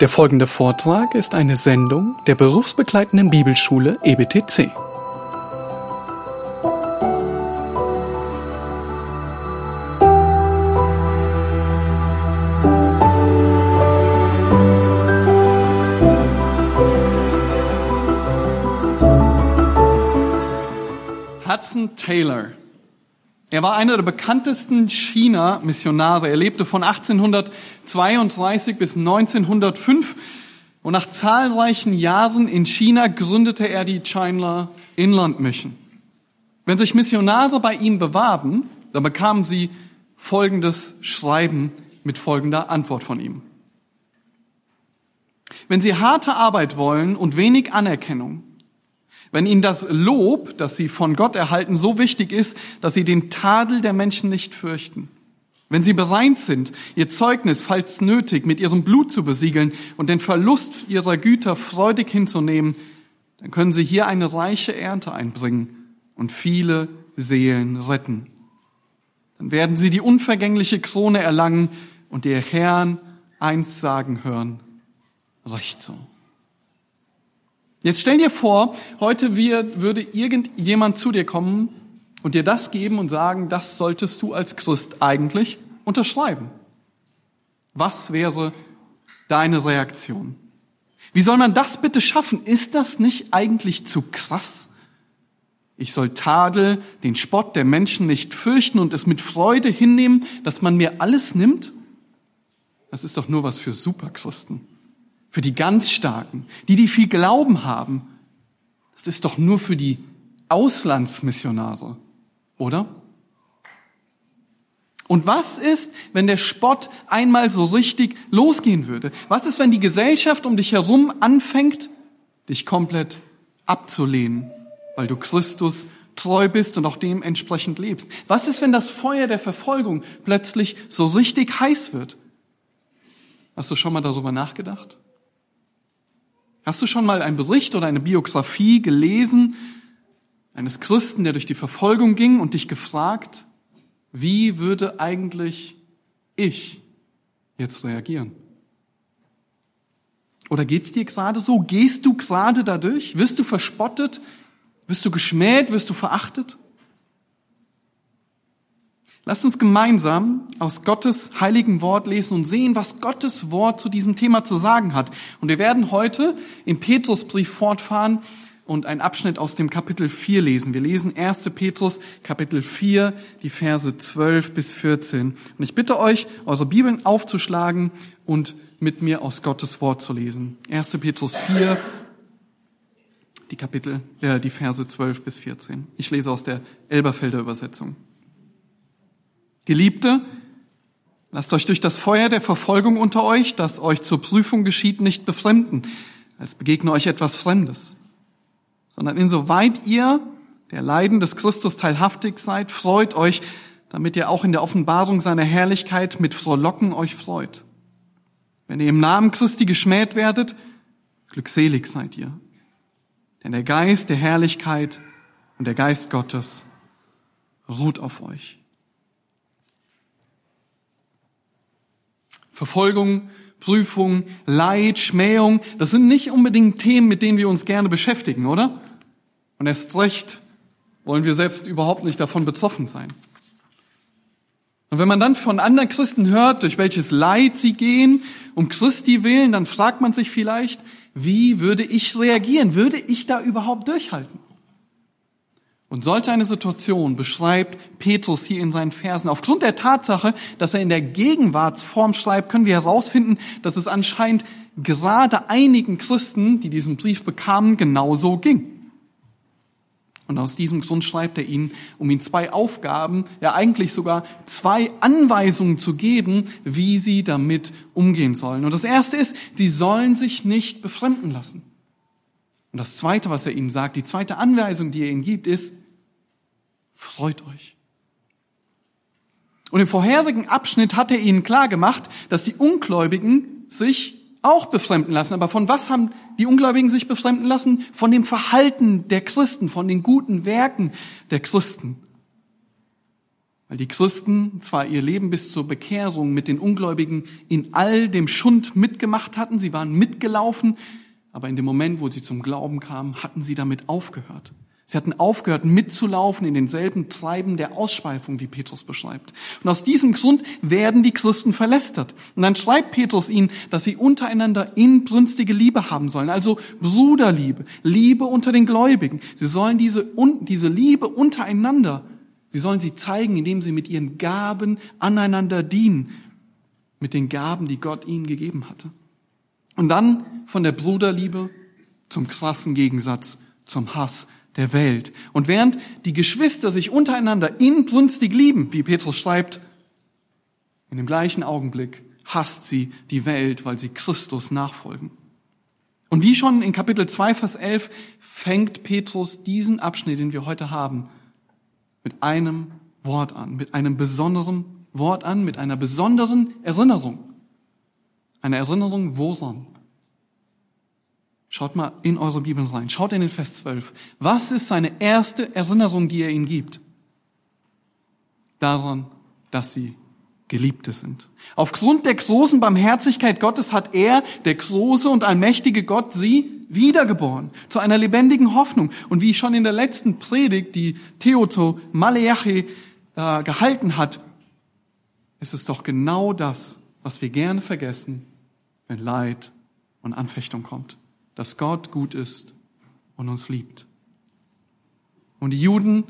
Der folgende Vortrag ist eine Sendung der berufsbegleitenden Bibelschule EBTC. Hudson Taylor. Er war einer der bekanntesten China-Missionare. Er lebte von 1832 bis 1905 und nach zahlreichen Jahren in China gründete er die China Inland Mission. Wenn sich Missionare bei ihm bewarben, dann bekamen sie folgendes Schreiben mit folgender Antwort von ihm. Wenn Sie harte Arbeit wollen und wenig Anerkennung, wenn Ihnen das Lob, das Sie von Gott erhalten, so wichtig ist, dass Sie den Tadel der Menschen nicht fürchten. Wenn Sie bereit sind, Ihr Zeugnis, falls nötig, mit Ihrem Blut zu besiegeln und den Verlust Ihrer Güter freudig hinzunehmen, dann können Sie hier eine reiche Ernte einbringen und viele Seelen retten. Dann werden Sie die unvergängliche Krone erlangen und Ihr Herrn einst sagen hören, recht so. Jetzt stell dir vor, heute würde irgendjemand zu dir kommen und dir das geben und sagen, das solltest du als Christ eigentlich unterschreiben. Was wäre deine Reaktion? Wie soll man das bitte schaffen? Ist das nicht eigentlich zu krass? Ich soll Tadel, den Spott der Menschen nicht fürchten und es mit Freude hinnehmen, dass man mir alles nimmt? Das ist doch nur was für Superchristen für die ganz Starken, die, die viel Glauben haben. Das ist doch nur für die Auslandsmissionare, oder? Und was ist, wenn der Spott einmal so richtig losgehen würde? Was ist, wenn die Gesellschaft um dich herum anfängt, dich komplett abzulehnen, weil du Christus treu bist und auch dementsprechend lebst? Was ist, wenn das Feuer der Verfolgung plötzlich so richtig heiß wird? Hast du schon mal darüber nachgedacht? Hast du schon mal einen Bericht oder eine Biografie gelesen eines Christen, der durch die Verfolgung ging und dich gefragt, wie würde eigentlich ich jetzt reagieren? Oder geht's dir gerade so? Gehst du gerade dadurch? Wirst du verspottet? Wirst du geschmäht? Wirst du verachtet? Lasst uns gemeinsam aus Gottes heiligen Wort lesen und sehen, was Gottes Wort zu diesem Thema zu sagen hat. Und wir werden heute im Petrusbrief fortfahren und einen Abschnitt aus dem Kapitel 4 lesen. Wir lesen 1. Petrus Kapitel 4, die Verse 12 bis 14. Und ich bitte euch, eure Bibeln aufzuschlagen und mit mir aus Gottes Wort zu lesen. 1. Petrus 4, die Kapitel, äh, die Verse 12 bis 14. Ich lese aus der Elberfelder Übersetzung. Geliebte, lasst euch durch das Feuer der Verfolgung unter euch, das euch zur Prüfung geschieht, nicht befremden, als begegne euch etwas Fremdes, sondern insoweit ihr der Leiden des Christus teilhaftig seid, freut euch, damit ihr auch in der Offenbarung seiner Herrlichkeit mit Frohlocken euch freut. Wenn ihr im Namen Christi geschmäht werdet, glückselig seid ihr. Denn der Geist der Herrlichkeit und der Geist Gottes ruht auf euch. Verfolgung, Prüfung, Leid, Schmähung, das sind nicht unbedingt Themen, mit denen wir uns gerne beschäftigen, oder? Und erst recht wollen wir selbst überhaupt nicht davon betroffen sein. Und wenn man dann von anderen Christen hört, durch welches Leid sie gehen, um Christi willen, dann fragt man sich vielleicht, wie würde ich reagieren? Würde ich da überhaupt durchhalten? Und solch eine Situation beschreibt Petrus hier in seinen Versen. Aufgrund der Tatsache, dass er in der Gegenwartsform schreibt, können wir herausfinden, dass es anscheinend gerade einigen Christen, die diesen Brief bekamen, genauso ging. Und aus diesem Grund schreibt er ihnen, um ihnen zwei Aufgaben, ja eigentlich sogar zwei Anweisungen zu geben, wie sie damit umgehen sollen. Und das erste ist, sie sollen sich nicht befremden lassen. Und das Zweite, was er ihnen sagt, die zweite Anweisung, die er ihnen gibt, ist, freut euch. Und im vorherigen Abschnitt hat er ihnen klar gemacht, dass die Ungläubigen sich auch befremden lassen. Aber von was haben die Ungläubigen sich befremden lassen? Von dem Verhalten der Christen, von den guten Werken der Christen. Weil die Christen zwar ihr Leben bis zur Bekehrung mit den Ungläubigen in all dem Schund mitgemacht hatten, sie waren mitgelaufen, aber in dem Moment, wo sie zum Glauben kamen, hatten sie damit aufgehört. Sie hatten aufgehört mitzulaufen in denselben Treiben der Ausschweifung, wie Petrus beschreibt. Und aus diesem Grund werden die Christen verlästert. Und dann schreibt Petrus ihnen, dass sie untereinander inbrünstige Liebe haben sollen, also Bruderliebe, Liebe unter den Gläubigen. Sie sollen diese, diese Liebe untereinander, sie sollen sie zeigen, indem sie mit ihren Gaben aneinander dienen, mit den Gaben, die Gott ihnen gegeben hatte. Und dann von der Bruderliebe zum krassen Gegensatz zum Hass der Welt. Und während die Geschwister sich untereinander inbrünstig lieben, wie Petrus schreibt, in dem gleichen Augenblick hasst sie die Welt, weil sie Christus nachfolgen. Und wie schon in Kapitel 2, Vers 11 fängt Petrus diesen Abschnitt, den wir heute haben, mit einem Wort an, mit einem besonderen Wort an, mit einer besonderen Erinnerung. Eine Erinnerung woran? Schaut mal in eure Bibeln rein. Schaut in den Vers 12. Was ist seine erste Erinnerung, die er ihnen gibt? Daran, dass sie Geliebte sind. Aufgrund der großen Barmherzigkeit Gottes hat er, der große und allmächtige Gott, sie wiedergeboren zu einer lebendigen Hoffnung. Und wie schon in der letzten Predigt, die Theoto Maleachi äh, gehalten hat, ist es doch genau das, was wir gerne vergessen, wenn Leid und Anfechtung kommt dass Gott gut ist und uns liebt. Und die Juden,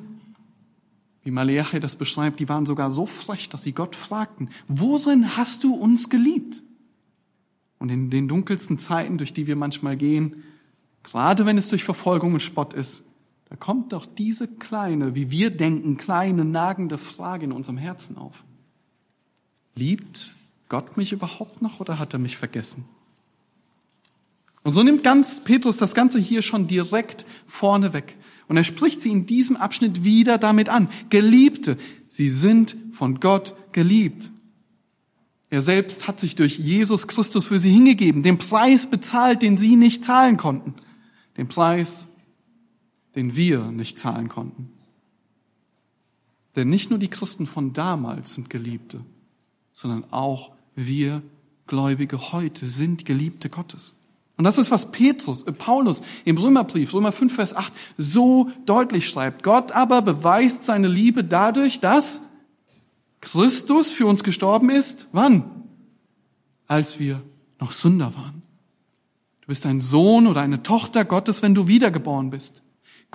wie Maleachi das beschreibt, die waren sogar so frech, dass sie Gott fragten, worin hast du uns geliebt? Und in den dunkelsten Zeiten, durch die wir manchmal gehen, gerade wenn es durch Verfolgung und Spott ist, da kommt doch diese kleine, wie wir denken, kleine, nagende Frage in unserem Herzen auf. Liebt Gott mich überhaupt noch oder hat er mich vergessen? Und so nimmt ganz Petrus das Ganze hier schon direkt vorne weg. Und er spricht sie in diesem Abschnitt wieder damit an. Geliebte, sie sind von Gott geliebt. Er selbst hat sich durch Jesus Christus für sie hingegeben, den Preis bezahlt, den sie nicht zahlen konnten. Den Preis, den wir nicht zahlen konnten. Denn nicht nur die Christen von damals sind Geliebte, sondern auch wir Gläubige heute sind Geliebte Gottes. Und das ist, was Petrus, äh, Paulus im Römerbrief, Römer 5, Vers 8, so deutlich schreibt. Gott aber beweist seine Liebe dadurch, dass Christus für uns gestorben ist. Wann? Als wir noch Sünder waren. Du bist ein Sohn oder eine Tochter Gottes, wenn du wiedergeboren bist.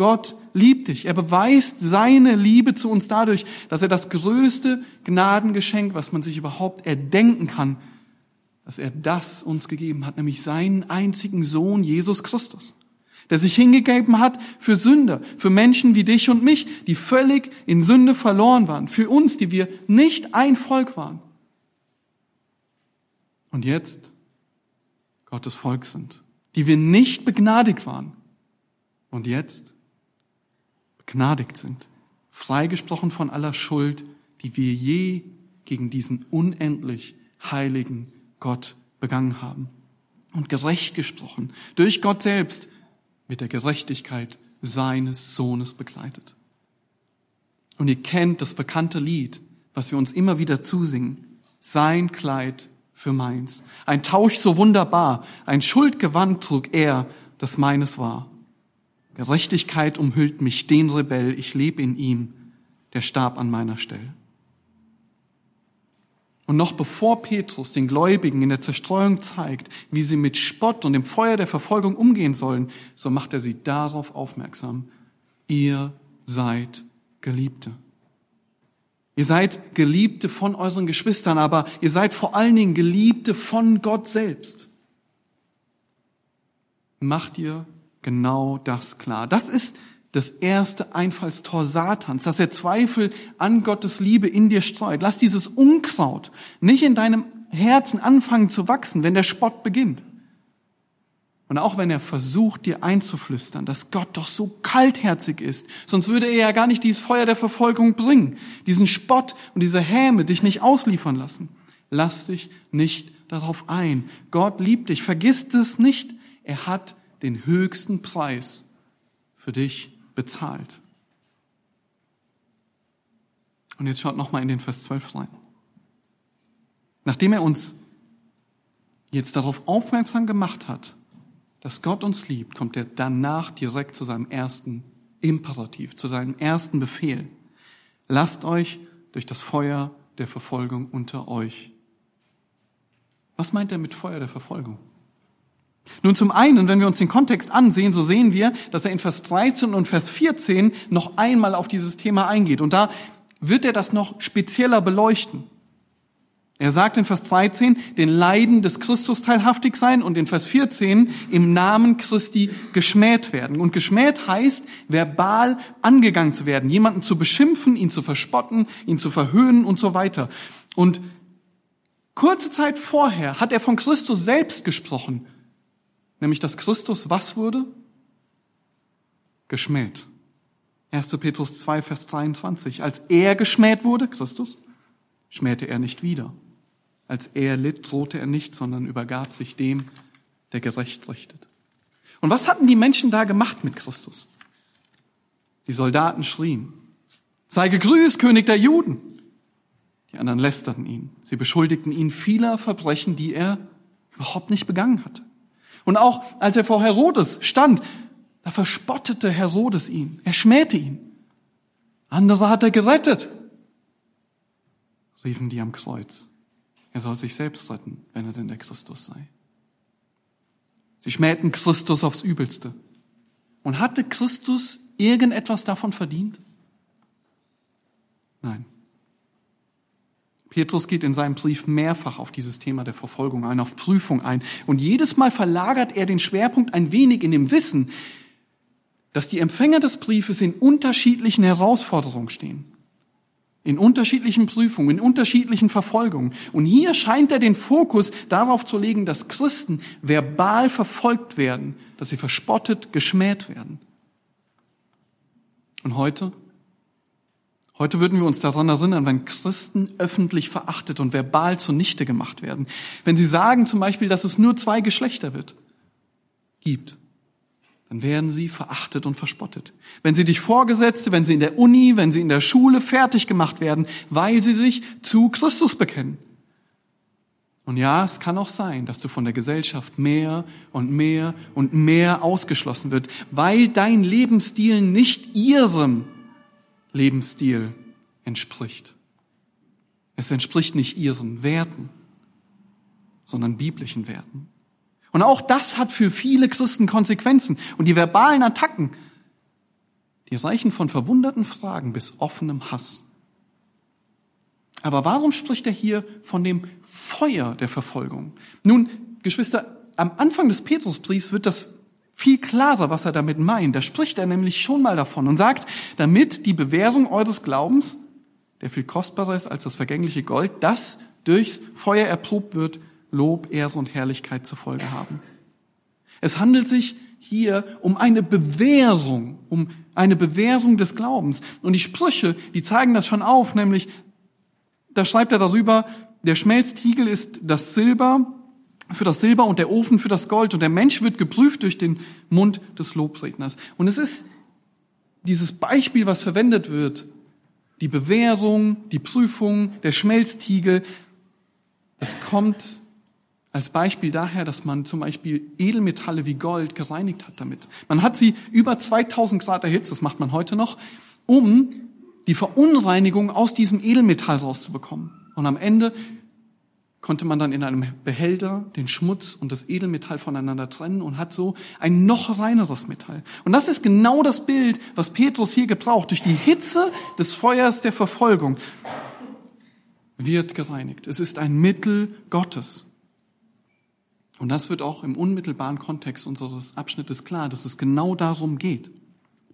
Gott liebt dich. Er beweist seine Liebe zu uns dadurch, dass er das größte Gnadengeschenk, was man sich überhaupt erdenken kann, dass er das uns gegeben hat, nämlich seinen einzigen Sohn Jesus Christus, der sich hingegeben hat für Sünder, für Menschen wie dich und mich, die völlig in Sünde verloren waren, für uns, die wir nicht ein Volk waren. Und jetzt Gottes Volk sind, die wir nicht begnadigt waren und jetzt begnadigt sind, freigesprochen von aller Schuld, die wir je gegen diesen unendlich heiligen Gott begangen haben. Und gerecht gesprochen, durch Gott selbst, mit der Gerechtigkeit seines Sohnes begleitet. Und ihr kennt das bekannte Lied, was wir uns immer wieder zusingen. Sein Kleid für meins. Ein Tausch so wunderbar, ein Schuldgewand trug er, das meines war. Gerechtigkeit umhüllt mich, den Rebell, ich leb in ihm, der starb an meiner Stelle. Und noch bevor Petrus den Gläubigen in der Zerstreuung zeigt, wie sie mit Spott und dem Feuer der Verfolgung umgehen sollen, so macht er sie darauf aufmerksam. Ihr seid Geliebte. Ihr seid Geliebte von euren Geschwistern, aber ihr seid vor allen Dingen Geliebte von Gott selbst. Macht ihr genau das klar. Das ist das erste Einfallstor Satans, dass er Zweifel an Gottes Liebe in dir streut. Lass dieses Unkraut nicht in deinem Herzen anfangen zu wachsen, wenn der Spott beginnt. Und auch wenn er versucht, dir einzuflüstern, dass Gott doch so kaltherzig ist, sonst würde er ja gar nicht dieses Feuer der Verfolgung bringen, diesen Spott und diese Häme dich nicht ausliefern lassen. Lass dich nicht darauf ein. Gott liebt dich. Vergiss es nicht. Er hat den höchsten Preis für dich bezahlt. Und jetzt schaut nochmal in den Vers 12 rein. Nachdem er uns jetzt darauf aufmerksam gemacht hat, dass Gott uns liebt, kommt er danach direkt zu seinem ersten Imperativ, zu seinem ersten Befehl. Lasst euch durch das Feuer der Verfolgung unter euch. Was meint er mit Feuer der Verfolgung? Nun zum einen, wenn wir uns den Kontext ansehen, so sehen wir, dass er in Vers 13 und Vers 14 noch einmal auf dieses Thema eingeht. Und da wird er das noch spezieller beleuchten. Er sagt in Vers 13, den Leiden des Christus teilhaftig sein und in Vers 14 im Namen Christi geschmäht werden. Und geschmäht heißt, verbal angegangen zu werden, jemanden zu beschimpfen, ihn zu verspotten, ihn zu verhöhnen und so weiter. Und kurze Zeit vorher hat er von Christus selbst gesprochen, nämlich dass Christus was wurde? Geschmäht. 1. Petrus 2, Vers 23. Als er geschmäht wurde, Christus, schmähte er nicht wieder. Als er litt, drohte er nicht, sondern übergab sich dem, der gerecht richtet. Und was hatten die Menschen da gemacht mit Christus? Die Soldaten schrien, sei gegrüßt, König der Juden. Die anderen lästerten ihn. Sie beschuldigten ihn vieler Verbrechen, die er überhaupt nicht begangen hatte. Und auch als er vor Herodes stand, da verspottete Herodes ihn. Er schmähte ihn. Andere hat er gerettet, riefen die am Kreuz. Er soll sich selbst retten, wenn er denn der Christus sei. Sie schmähten Christus aufs Übelste. Und hatte Christus irgendetwas davon verdient? Nein. Petrus geht in seinem Brief mehrfach auf dieses Thema der Verfolgung ein, auf Prüfung ein. Und jedes Mal verlagert er den Schwerpunkt ein wenig in dem Wissen, dass die Empfänger des Briefes in unterschiedlichen Herausforderungen stehen in unterschiedlichen Prüfungen, in unterschiedlichen Verfolgungen. Und hier scheint er den Fokus darauf zu legen, dass Christen verbal verfolgt werden, dass sie verspottet, geschmäht werden. Und heute? Heute würden wir uns daran erinnern, wenn Christen öffentlich verachtet und verbal zunichte gemacht werden. Wenn sie sagen zum Beispiel, dass es nur zwei Geschlechter wird, gibt dann werden sie verachtet und verspottet. Wenn sie dich Vorgesetzte, wenn sie in der Uni, wenn sie in der Schule fertig gemacht werden, weil sie sich zu Christus bekennen. Und ja, es kann auch sein, dass du von der Gesellschaft mehr und mehr und mehr ausgeschlossen wird, weil dein Lebensstil nicht ihrem Lebensstil entspricht. Es entspricht nicht ihren Werten, sondern biblischen Werten. Und auch das hat für viele Christen Konsequenzen. Und die verbalen Attacken, die reichen von verwunderten Fragen bis offenem Hass. Aber warum spricht er hier von dem Feuer der Verfolgung? Nun, Geschwister, am Anfang des Petrusbriefs wird das viel klarer, was er damit meint. Da spricht er nämlich schon mal davon und sagt, damit die Bewährung eures Glaubens, der viel kostbarer ist als das vergängliche Gold, das durchs Feuer erprobt wird, Lob, Ehre und Herrlichkeit zur Folge haben. Es handelt sich hier um eine Bewährung, um eine Bewährung des Glaubens. Und die Sprüche, die zeigen das schon auf, nämlich, da schreibt er darüber, der Schmelztiegel ist das Silber für das Silber und der Ofen für das Gold und der Mensch wird geprüft durch den Mund des Lobredners. Und es ist dieses Beispiel, was verwendet wird, die Bewährung, die Prüfung, der Schmelztiegel, das kommt als Beispiel daher, dass man zum Beispiel Edelmetalle wie Gold gereinigt hat damit. Man hat sie über 2000 Grad erhitzt, das macht man heute noch, um die Verunreinigung aus diesem Edelmetall rauszubekommen. Und am Ende konnte man dann in einem Behälter den Schmutz und das Edelmetall voneinander trennen und hat so ein noch reineres Metall. Und das ist genau das Bild, was Petrus hier gebraucht. Durch die Hitze des Feuers der Verfolgung wird gereinigt. Es ist ein Mittel Gottes. Und das wird auch im unmittelbaren Kontext unseres Abschnittes klar, dass es genau darum geht.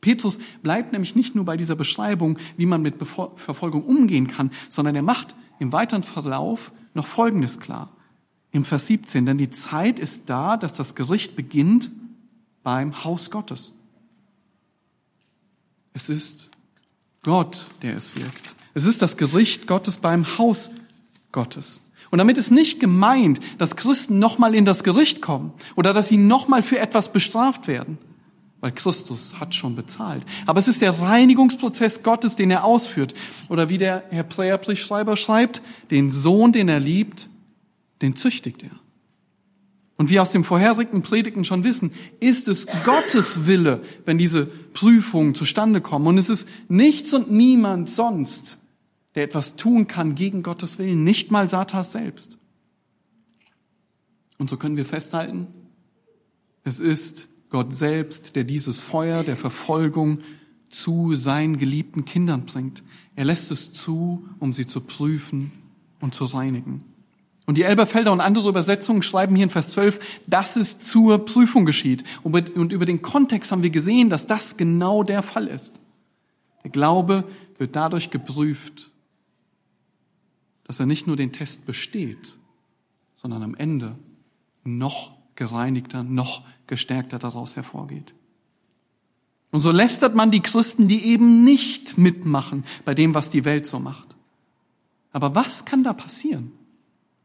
Petrus bleibt nämlich nicht nur bei dieser Beschreibung, wie man mit Verfolgung umgehen kann, sondern er macht im weiteren Verlauf noch Folgendes klar. Im Vers 17, denn die Zeit ist da, dass das Gericht beginnt beim Haus Gottes. Es ist Gott, der es wirkt. Es ist das Gericht Gottes beim Haus Gottes. Und damit ist nicht gemeint, dass Christen nochmal in das Gericht kommen oder dass sie nochmal für etwas bestraft werden. Weil Christus hat schon bezahlt. Aber es ist der Reinigungsprozess Gottes, den er ausführt. Oder wie der Herr Hebräerbriefschreiber schreibt, den Sohn, den er liebt, den züchtigt er. Und wie aus dem vorherigen Predigten schon wissen, ist es Gottes Wille, wenn diese Prüfungen zustande kommen. Und es ist nichts und niemand sonst, der etwas tun kann gegen Gottes Willen, nicht mal Satas selbst. Und so können wir festhalten, es ist Gott selbst, der dieses Feuer der Verfolgung zu seinen geliebten Kindern bringt. Er lässt es zu, um sie zu prüfen und zu reinigen. Und die Elberfelder und andere Übersetzungen schreiben hier in Vers 12, dass es zur Prüfung geschieht. Und über den Kontext haben wir gesehen, dass das genau der Fall ist. Der Glaube wird dadurch geprüft, dass er nicht nur den Test besteht, sondern am Ende noch gereinigter, noch gestärkter daraus hervorgeht. Und so lästert man die Christen, die eben nicht mitmachen bei dem, was die Welt so macht. Aber was kann da passieren?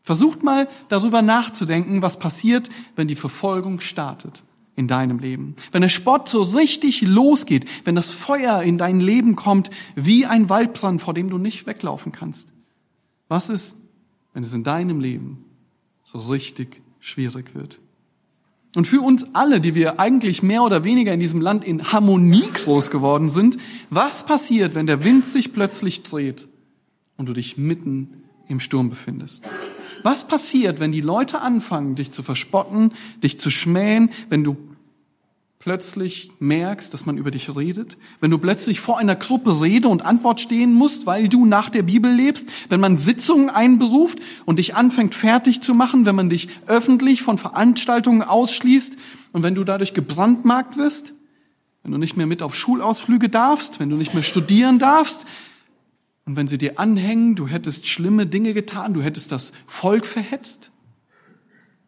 Versucht mal darüber nachzudenken, was passiert, wenn die Verfolgung startet in deinem Leben. Wenn der Spott so richtig losgeht, wenn das Feuer in dein Leben kommt, wie ein Waldbrand, vor dem du nicht weglaufen kannst. Was ist, wenn es in deinem Leben so richtig schwierig wird? Und für uns alle, die wir eigentlich mehr oder weniger in diesem Land in Harmonie groß geworden sind, was passiert, wenn der Wind sich plötzlich dreht und du dich mitten im Sturm befindest? Was passiert, wenn die Leute anfangen, dich zu verspotten, dich zu schmähen, wenn du plötzlich merkst, dass man über dich redet, wenn du plötzlich vor einer Gruppe Rede und Antwort stehen musst, weil du nach der Bibel lebst, wenn man Sitzungen einberuft und dich anfängt fertig zu machen, wenn man dich öffentlich von Veranstaltungen ausschließt und wenn du dadurch gebrandmarkt wirst, wenn du nicht mehr mit auf Schulausflüge darfst, wenn du nicht mehr studieren darfst und wenn sie dir anhängen, du hättest schlimme Dinge getan, du hättest das Volk verhetzt,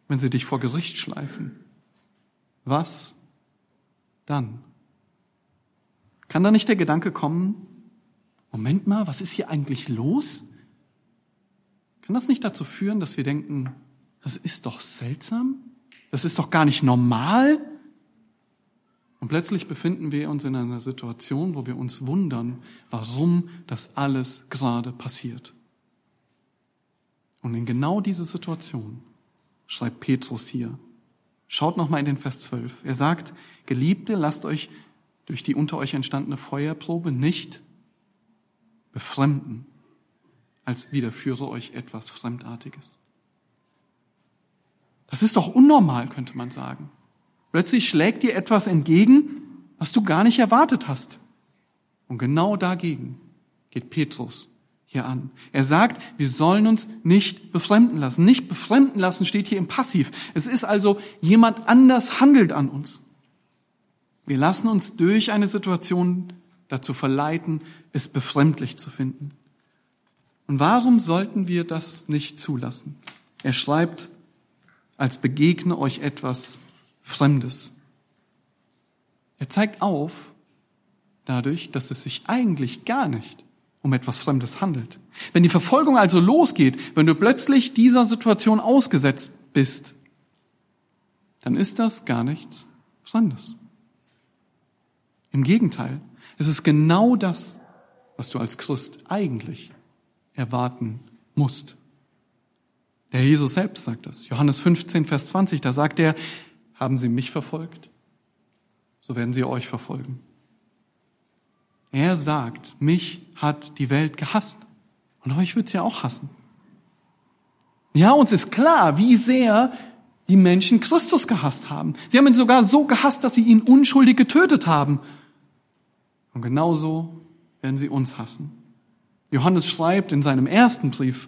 wenn sie dich vor Gericht schleifen. Was dann? Kann da nicht der Gedanke kommen, Moment mal, was ist hier eigentlich los? Kann das nicht dazu führen, dass wir denken, das ist doch seltsam? Das ist doch gar nicht normal? Und plötzlich befinden wir uns in einer Situation, wo wir uns wundern, warum das alles gerade passiert. Und in genau diese Situation schreibt Petrus hier. Schaut nochmal in den Vers 12. Er sagt, Geliebte, lasst euch durch die unter euch entstandene Feuerprobe nicht befremden, als widerführe euch etwas Fremdartiges. Das ist doch unnormal, könnte man sagen. Plötzlich schlägt dir etwas entgegen, was du gar nicht erwartet hast. Und genau dagegen geht Petrus hier an. Er sagt, wir sollen uns nicht befremden lassen. Nicht befremden lassen steht hier im Passiv. Es ist also, jemand anders handelt an uns. Wir lassen uns durch eine Situation dazu verleiten, es befremdlich zu finden. Und warum sollten wir das nicht zulassen? Er schreibt, als begegne euch etwas Fremdes. Er zeigt auf, dadurch, dass es sich eigentlich gar nicht um etwas Fremdes handelt. Wenn die Verfolgung also losgeht, wenn du plötzlich dieser Situation ausgesetzt bist, dann ist das gar nichts Fremdes. Im Gegenteil, es ist genau das, was du als Christ eigentlich erwarten musst. Der Jesus selbst sagt das. Johannes 15, Vers 20, da sagt er, haben sie mich verfolgt, so werden sie euch verfolgen. Er sagt, mich hat die Welt gehasst. Und euch wird sie auch hassen. Ja, uns ist klar, wie sehr die Menschen Christus gehasst haben. Sie haben ihn sogar so gehasst, dass sie ihn unschuldig getötet haben. Und genauso werden sie uns hassen. Johannes schreibt in seinem ersten Brief,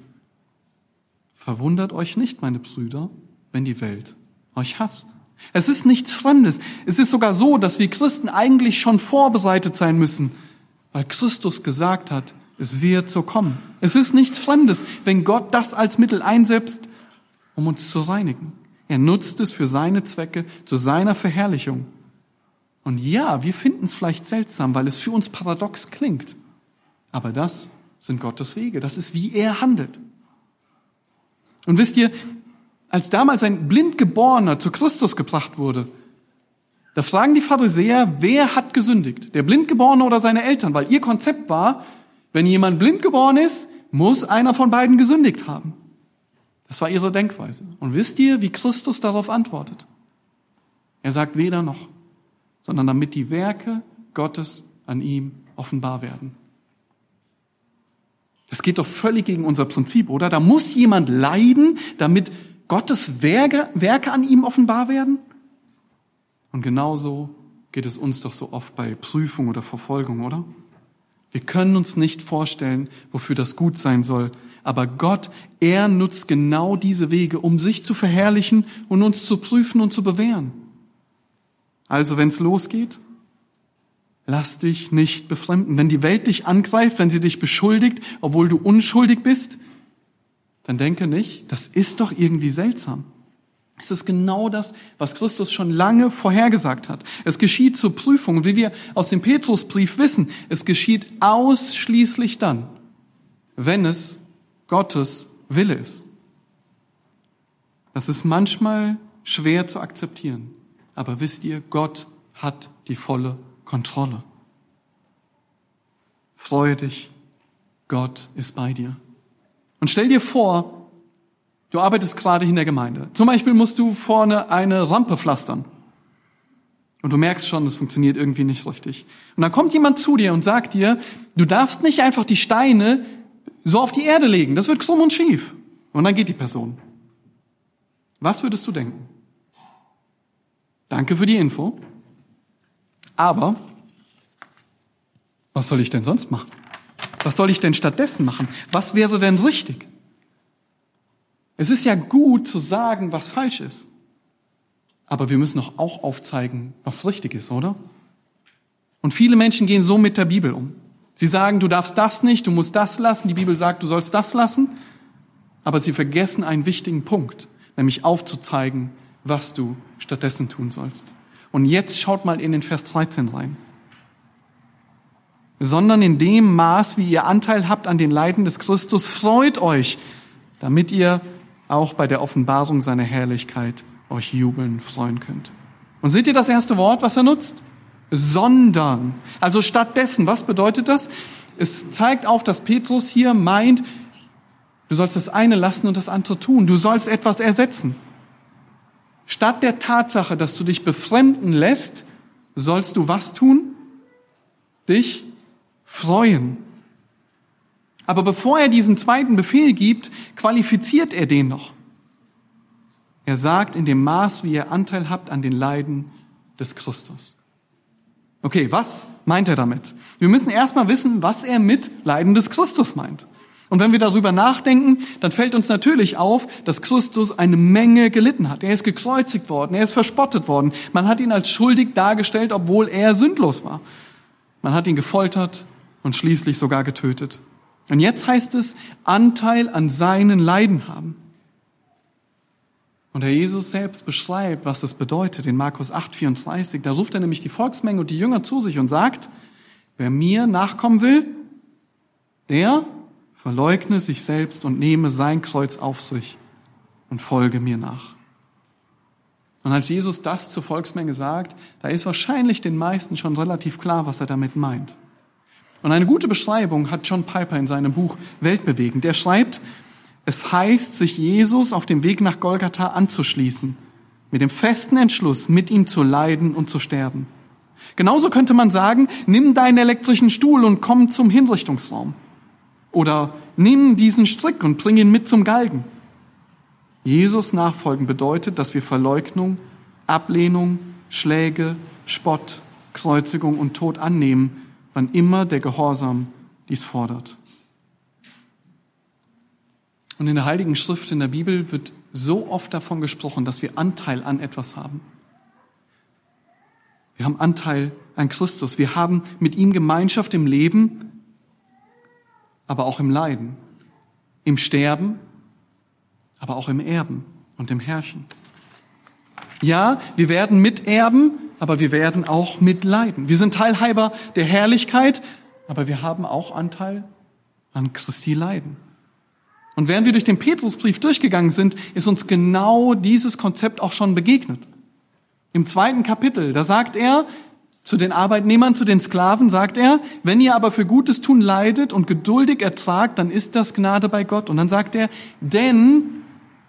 Verwundert euch nicht, meine Brüder, wenn die Welt euch hasst. Es ist nichts Fremdes. Es ist sogar so, dass wir Christen eigentlich schon vorbereitet sein müssen, weil Christus gesagt hat, es wird so kommen. Es ist nichts Fremdes, wenn Gott das als Mittel einsetzt, um uns zu reinigen. Er nutzt es für seine Zwecke, zu seiner Verherrlichung. Und ja, wir finden es vielleicht seltsam, weil es für uns paradox klingt. Aber das sind Gottes Wege. Das ist, wie er handelt. Und wisst ihr, als damals ein Blindgeborener zu Christus gebracht wurde, Da fragen die Pharisäer, wer hat gesündigt? Der Blindgeborene oder seine Eltern? Weil ihr Konzept war, wenn jemand blind geboren ist, muss einer von beiden gesündigt haben. Das war ihre Denkweise. Und wisst ihr, wie Christus darauf antwortet? Er sagt weder noch, sondern damit die Werke Gottes an ihm offenbar werden. Das geht doch völlig gegen unser Prinzip, oder? Da muss jemand leiden, damit Gottes Werke, Werke an ihm offenbar werden? Und genauso geht es uns doch so oft bei Prüfung oder Verfolgung, oder? Wir können uns nicht vorstellen, wofür das gut sein soll. Aber Gott, er nutzt genau diese Wege, um sich zu verherrlichen und uns zu prüfen und zu bewähren. Also wenn es losgeht, lass dich nicht befremden. Wenn die Welt dich angreift, wenn sie dich beschuldigt, obwohl du unschuldig bist, dann denke nicht, das ist doch irgendwie seltsam. Es ist genau das, was Christus schon lange vorhergesagt hat. Es geschieht zur Prüfung. Wie wir aus dem Petrusbrief wissen, es geschieht ausschließlich dann, wenn es Gottes Wille ist. Das ist manchmal schwer zu akzeptieren. Aber wisst ihr, Gott hat die volle Kontrolle. Freue dich, Gott ist bei dir. Und stell dir vor, du arbeitest gerade in der Gemeinde. Zum Beispiel musst du vorne eine Rampe pflastern. Und du merkst schon, es funktioniert irgendwie nicht richtig. Und dann kommt jemand zu dir und sagt dir, du darfst nicht einfach die Steine so auf die Erde legen. Das wird krumm und schief. Und dann geht die Person. Was würdest du denken? Danke für die Info. Aber was soll ich denn sonst machen? Was soll ich denn stattdessen machen? Was wäre denn richtig? Es ist ja gut zu sagen, was falsch ist. Aber wir müssen doch auch aufzeigen, was richtig ist, oder? Und viele Menschen gehen so mit der Bibel um. Sie sagen, du darfst das nicht, du musst das lassen. Die Bibel sagt, du sollst das lassen. Aber sie vergessen einen wichtigen Punkt, nämlich aufzuzeigen, was du stattdessen tun sollst. Und jetzt schaut mal in den Vers 13 rein. Sondern in dem Maß, wie ihr Anteil habt an den Leiden des Christus, freut euch, damit ihr auch bei der Offenbarung seiner Herrlichkeit euch jubeln, freuen könnt. Und seht ihr das erste Wort, was er nutzt? Sondern. Also stattdessen. Was bedeutet das? Es zeigt auf, dass Petrus hier meint, du sollst das eine lassen und das andere tun. Du sollst etwas ersetzen. Statt der Tatsache, dass du dich befremden lässt, sollst du was tun? Dich freuen. Aber bevor er diesen zweiten Befehl gibt, qualifiziert er den noch. Er sagt, in dem Maß, wie ihr Anteil habt an den Leiden des Christus. Okay, was meint er damit? Wir müssen erstmal wissen, was er mit Leiden des Christus meint. Und wenn wir darüber nachdenken, dann fällt uns natürlich auf, dass Christus eine Menge gelitten hat. Er ist gekreuzigt worden, er ist verspottet worden. Man hat ihn als schuldig dargestellt, obwohl er sündlos war. Man hat ihn gefoltert und schließlich sogar getötet. Und jetzt heißt es, Anteil an seinen Leiden haben. Und Herr Jesus selbst beschreibt, was das bedeutet in Markus 8, 34. Da ruft er nämlich die Volksmenge und die Jünger zu sich und sagt, wer mir nachkommen will, der verleugne sich selbst und nehme sein Kreuz auf sich und folge mir nach. Und als Jesus das zur Volksmenge sagt, da ist wahrscheinlich den meisten schon relativ klar, was er damit meint. Und eine gute Beschreibung hat John Piper in seinem Buch Weltbewegend. Der schreibt, es heißt, sich Jesus auf dem Weg nach Golgatha anzuschließen, mit dem festen Entschluss, mit ihm zu leiden und zu sterben. Genauso könnte man sagen, nimm deinen elektrischen Stuhl und komm zum Hinrichtungsraum. Oder nimm diesen Strick und bring ihn mit zum Galgen. Jesus nachfolgen bedeutet, dass wir Verleugnung, Ablehnung, Schläge, Spott, Kreuzigung und Tod annehmen, wann immer der Gehorsam dies fordert. Und in der Heiligen Schrift in der Bibel wird so oft davon gesprochen, dass wir Anteil an etwas haben. Wir haben Anteil an Christus. Wir haben mit ihm Gemeinschaft im Leben aber auch im Leiden, im Sterben, aber auch im Erben und im Herrschen. Ja, wir werden miterben, aber wir werden auch mitleiden. Wir sind Teilhaber der Herrlichkeit, aber wir haben auch Anteil an Christi Leiden. Und während wir durch den Petrusbrief durchgegangen sind, ist uns genau dieses Konzept auch schon begegnet. Im zweiten Kapitel, da sagt er zu den Arbeitnehmern, zu den Sklaven, sagt er, wenn ihr aber für Gutes tun leidet und geduldig ertragt, dann ist das Gnade bei Gott. Und dann sagt er, denn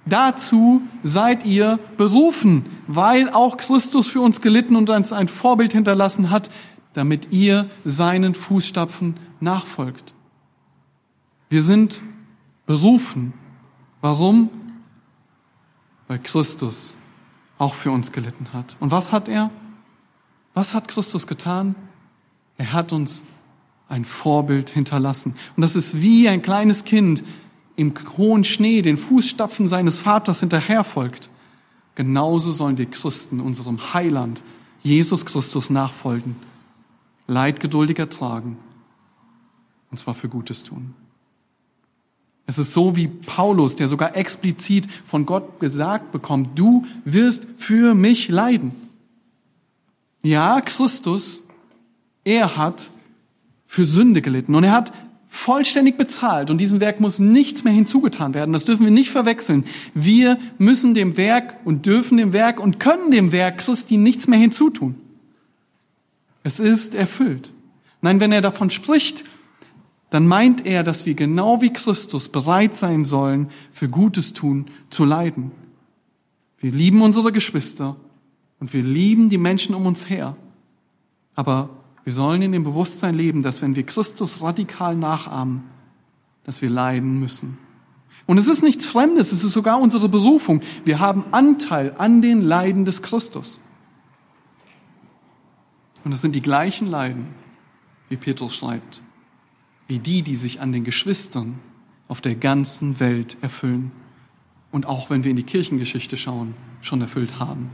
dazu seid ihr berufen, weil auch Christus für uns gelitten und uns ein Vorbild hinterlassen hat, damit ihr seinen Fußstapfen nachfolgt. Wir sind berufen. Warum? Weil Christus auch für uns gelitten hat. Und was hat er? Was hat Christus getan? Er hat uns ein Vorbild hinterlassen. Und das ist wie ein kleines Kind im hohen Schnee den Fußstapfen seines Vaters hinterherfolgt. Genauso sollen wir Christen unserem Heiland, Jesus Christus, nachfolgen, Leid geduldig ertragen, und zwar für Gutes tun. Es ist so wie Paulus, der sogar explizit von Gott gesagt bekommt, du wirst für mich leiden. Ja, Christus, er hat für Sünde gelitten und er hat vollständig bezahlt und diesem Werk muss nichts mehr hinzugetan werden. Das dürfen wir nicht verwechseln. Wir müssen dem Werk und dürfen dem Werk und können dem Werk Christi nichts mehr hinzutun. Es ist erfüllt. Nein, wenn er davon spricht, dann meint er, dass wir genau wie Christus bereit sein sollen, für Gutes tun zu leiden. Wir lieben unsere Geschwister und wir lieben die Menschen um uns her. Aber wir sollen in dem Bewusstsein leben, dass wenn wir Christus radikal nachahmen, dass wir leiden müssen. Und es ist nichts Fremdes, es ist sogar unsere Berufung. Wir haben Anteil an den Leiden des Christus. Und es sind die gleichen Leiden, wie Petrus schreibt wie die, die sich an den Geschwistern auf der ganzen Welt erfüllen und auch wenn wir in die Kirchengeschichte schauen, schon erfüllt haben.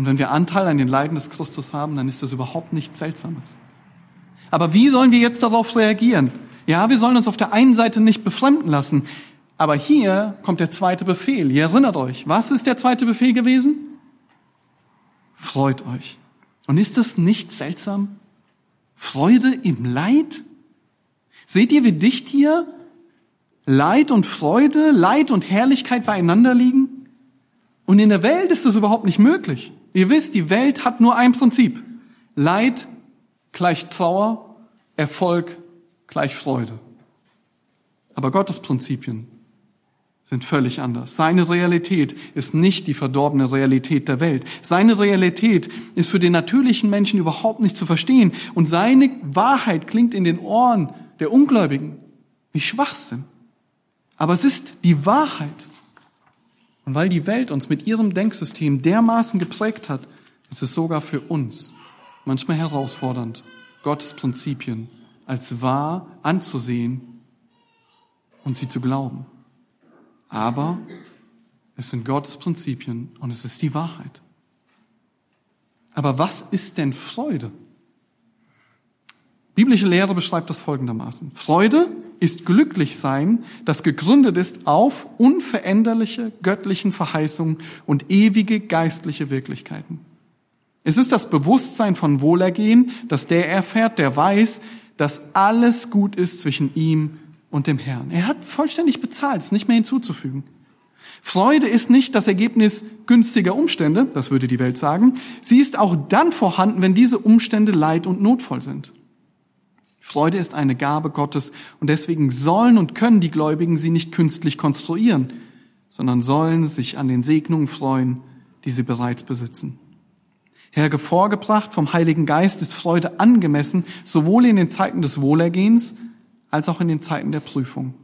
Und wenn wir Anteil an den Leiden des Christus haben, dann ist das überhaupt nichts Seltsames. Aber wie sollen wir jetzt darauf reagieren? Ja, wir sollen uns auf der einen Seite nicht befremden lassen, aber hier kommt der zweite Befehl. Ihr erinnert euch, was ist der zweite Befehl gewesen? Freut euch. Und ist das nicht seltsam? Freude im Leid? Seht ihr, wie dicht hier Leid und Freude, Leid und Herrlichkeit beieinander liegen? Und in der Welt ist das überhaupt nicht möglich. Ihr wisst, die Welt hat nur ein Prinzip. Leid gleich Trauer, Erfolg gleich Freude. Aber Gottes Prinzipien sind völlig anders. Seine Realität ist nicht die verdorbene Realität der Welt. Seine Realität ist für den natürlichen Menschen überhaupt nicht zu verstehen. Und seine Wahrheit klingt in den Ohren der Ungläubigen wie Schwachsinn. Aber es ist die Wahrheit. Und weil die Welt uns mit ihrem Denksystem dermaßen geprägt hat, ist es sogar für uns manchmal herausfordernd, Gottes Prinzipien als wahr anzusehen und sie zu glauben. Aber es sind Gottes Prinzipien und es ist die Wahrheit. Aber was ist denn Freude? Biblische Lehre beschreibt das folgendermaßen. Freude ist glücklich sein, das gegründet ist auf unveränderliche göttlichen Verheißungen und ewige geistliche Wirklichkeiten. Es ist das Bewusstsein von Wohlergehen, das der erfährt, der weiß, dass alles gut ist zwischen ihm und dem Herrn. Er hat vollständig bezahlt, ist nicht mehr hinzuzufügen. Freude ist nicht das Ergebnis günstiger Umstände, das würde die Welt sagen. Sie ist auch dann vorhanden, wenn diese Umstände leid und notvoll sind. Freude ist eine Gabe Gottes und deswegen sollen und können die Gläubigen sie nicht künstlich konstruieren, sondern sollen sich an den Segnungen freuen, die sie bereits besitzen. Hervorgebracht vom Heiligen Geist ist Freude angemessen, sowohl in den Zeiten des Wohlergehens als auch in den Zeiten der Prüfung.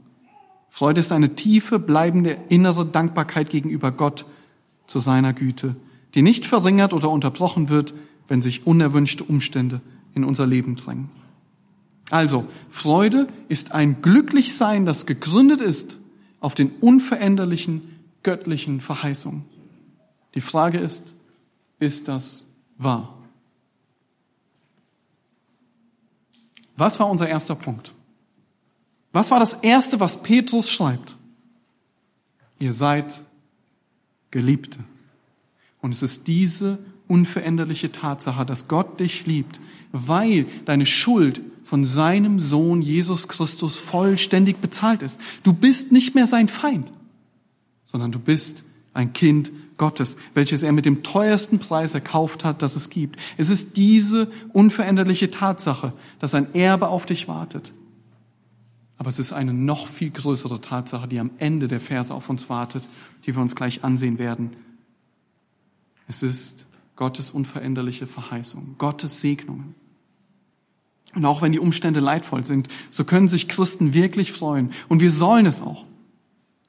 Freude ist eine tiefe, bleibende innere Dankbarkeit gegenüber Gott zu seiner Güte, die nicht verringert oder unterbrochen wird, wenn sich unerwünschte Umstände in unser Leben drängen. Also, Freude ist ein Glücklichsein, das gegründet ist auf den unveränderlichen göttlichen Verheißungen. Die Frage ist, ist das wahr? Was war unser erster Punkt? Was war das Erste, was Petrus schreibt? Ihr seid Geliebte. Und es ist diese unveränderliche Tatsache, dass Gott dich liebt, weil deine Schuld von seinem Sohn Jesus Christus vollständig bezahlt ist. Du bist nicht mehr sein Feind, sondern du bist ein Kind Gottes, welches er mit dem teuersten Preis erkauft hat, das es gibt. Es ist diese unveränderliche Tatsache, dass ein Erbe auf dich wartet. Aber es ist eine noch viel größere Tatsache, die am Ende der Verse auf uns wartet, die wir uns gleich ansehen werden. Es ist Gottes unveränderliche Verheißung, Gottes Segnungen. Und auch wenn die Umstände leidvoll sind, so können sich Christen wirklich freuen. Und wir sollen es auch.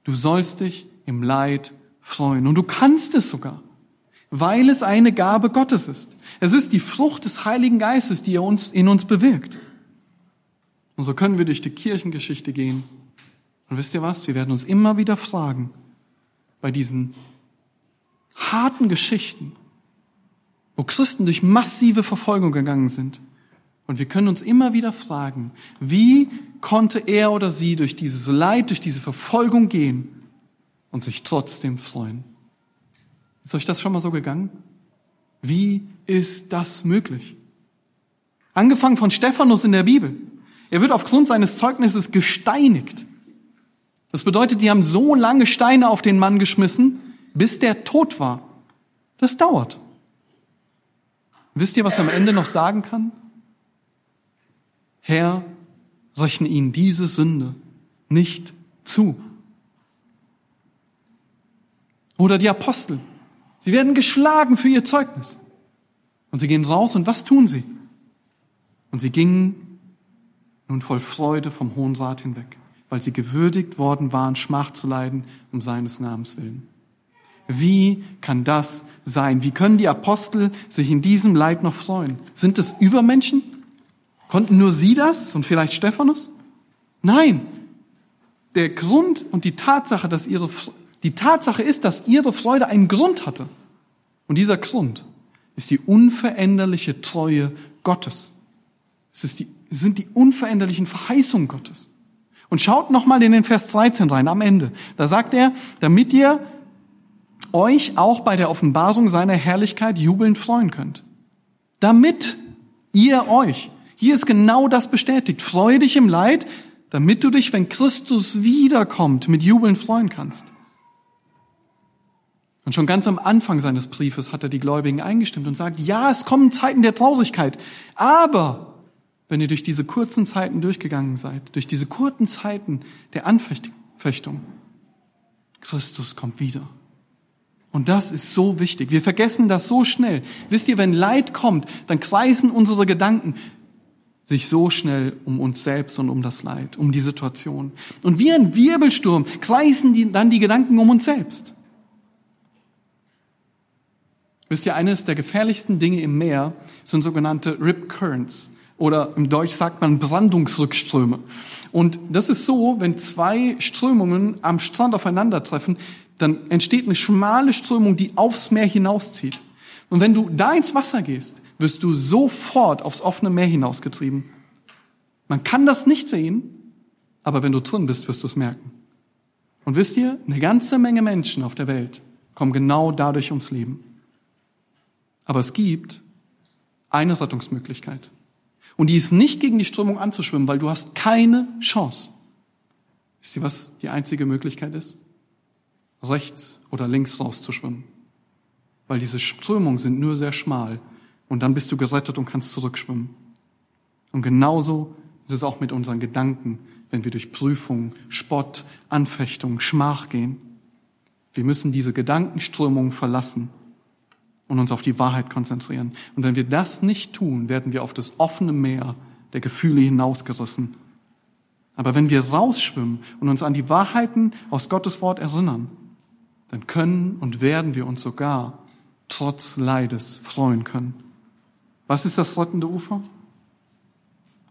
Du sollst dich im Leid freuen. Und du kannst es sogar, weil es eine Gabe Gottes ist. Es ist die Frucht des Heiligen Geistes, die er uns, in uns bewirkt. Und so können wir durch die Kirchengeschichte gehen. Und wisst ihr was? Wir werden uns immer wieder fragen, bei diesen harten Geschichten, wo Christen durch massive Verfolgung gegangen sind. Und wir können uns immer wieder fragen, wie konnte er oder sie durch dieses Leid, durch diese Verfolgung gehen und sich trotzdem freuen? Ist euch das schon mal so gegangen? Wie ist das möglich? Angefangen von Stephanus in der Bibel. Er wird aufgrund seines Zeugnisses gesteinigt. Das bedeutet, die haben so lange Steine auf den Mann geschmissen, bis der tot war. Das dauert. Wisst ihr, was er am Ende noch sagen kann? Herr, rechne ihnen diese Sünde nicht zu. Oder die Apostel. Sie werden geschlagen für ihr Zeugnis. Und sie gehen raus und was tun sie? Und sie gingen nun voll Freude vom Hohen Rat hinweg, weil sie gewürdigt worden waren, Schmach zu leiden um seines Namens willen. Wie kann das sein? Wie können die Apostel sich in diesem Leid noch freuen? Sind es Übermenschen? Konnten nur sie das und vielleicht Stephanus? Nein. Der Grund und die Tatsache, dass ihre, die Tatsache ist, dass ihre Freude einen Grund hatte. Und dieser Grund ist die unveränderliche Treue Gottes. Es ist die, es sind die unveränderlichen Verheißungen Gottes. Und schaut nochmal in den Vers 13 rein, am Ende. Da sagt er, damit ihr euch auch bei der Offenbarung seiner Herrlichkeit jubelnd freuen könnt. Damit ihr euch, hier ist genau das bestätigt, freue dich im Leid, damit du dich, wenn Christus wiederkommt, mit Jubeln freuen kannst. Und schon ganz am Anfang seines Briefes hat er die Gläubigen eingestimmt und sagt, ja, es kommen Zeiten der Traurigkeit, aber wenn ihr durch diese kurzen Zeiten durchgegangen seid, durch diese kurzen Zeiten der Anfechtung, Christus kommt wieder. Und das ist so wichtig. Wir vergessen das so schnell. Wisst ihr, wenn Leid kommt, dann kreisen unsere Gedanken sich so schnell um uns selbst und um das Leid, um die Situation. Und wie ein Wirbelsturm kreisen die, dann die Gedanken um uns selbst. Wisst ihr, eines der gefährlichsten Dinge im Meer sind sogenannte Rip Currents oder im Deutsch sagt man Brandungsrückströme. Und das ist so, wenn zwei Strömungen am Strand aufeinandertreffen, dann entsteht eine schmale Strömung, die aufs Meer hinauszieht. Und wenn du da ins Wasser gehst, wirst du sofort aufs offene Meer hinausgetrieben. Man kann das nicht sehen, aber wenn du drin bist, wirst du es merken. Und wisst ihr, eine ganze Menge Menschen auf der Welt kommen genau dadurch ums Leben. Aber es gibt eine Rettungsmöglichkeit. Und die ist nicht gegen die Strömung anzuschwimmen, weil du hast keine Chance. Wisst ihr, was die einzige Möglichkeit ist? rechts oder links rauszuschwimmen. Weil diese Strömungen sind nur sehr schmal und dann bist du gerettet und kannst zurückschwimmen. Und genauso ist es auch mit unseren Gedanken, wenn wir durch Prüfung, Spott, Anfechtung, Schmach gehen. Wir müssen diese Gedankenströmungen verlassen und uns auf die Wahrheit konzentrieren. Und wenn wir das nicht tun, werden wir auf das offene Meer der Gefühle hinausgerissen. Aber wenn wir rausschwimmen und uns an die Wahrheiten aus Gottes Wort erinnern, dann können und werden wir uns sogar trotz Leides freuen können. Was ist das rettende Ufer?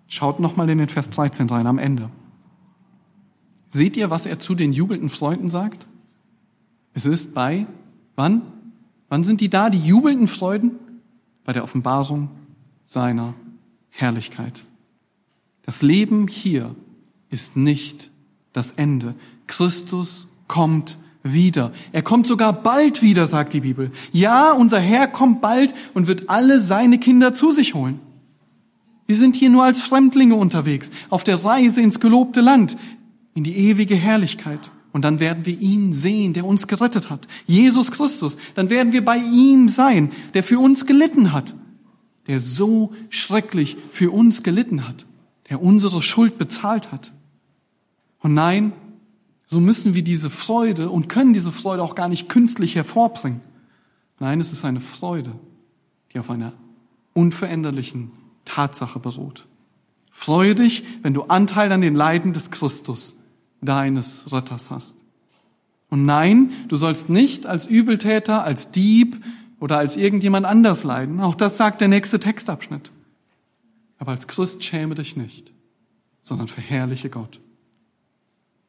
Schaut nochmal in den Vers 13 rein am Ende. Seht ihr, was er zu den jubelnden Freunden sagt? Es ist bei, wann? Wann sind die da, die jubelnden Freuden? Bei der Offenbarung seiner Herrlichkeit. Das Leben hier ist nicht das Ende. Christus kommt wieder. Er kommt sogar bald wieder, sagt die Bibel. Ja, unser Herr kommt bald und wird alle seine Kinder zu sich holen. Wir sind hier nur als Fremdlinge unterwegs, auf der Reise ins gelobte Land, in die ewige Herrlichkeit. Und dann werden wir ihn sehen, der uns gerettet hat. Jesus Christus. Dann werden wir bei ihm sein, der für uns gelitten hat. Der so schrecklich für uns gelitten hat. Der unsere Schuld bezahlt hat. Und nein, so müssen wir diese Freude und können diese Freude auch gar nicht künstlich hervorbringen. Nein, es ist eine Freude, die auf einer unveränderlichen Tatsache beruht. Freue dich, wenn du Anteil an den Leiden des Christus, deines Retters hast. Und nein, du sollst nicht als Übeltäter, als Dieb oder als irgendjemand anders leiden. Auch das sagt der nächste Textabschnitt. Aber als Christ schäme dich nicht, sondern verherrliche Gott.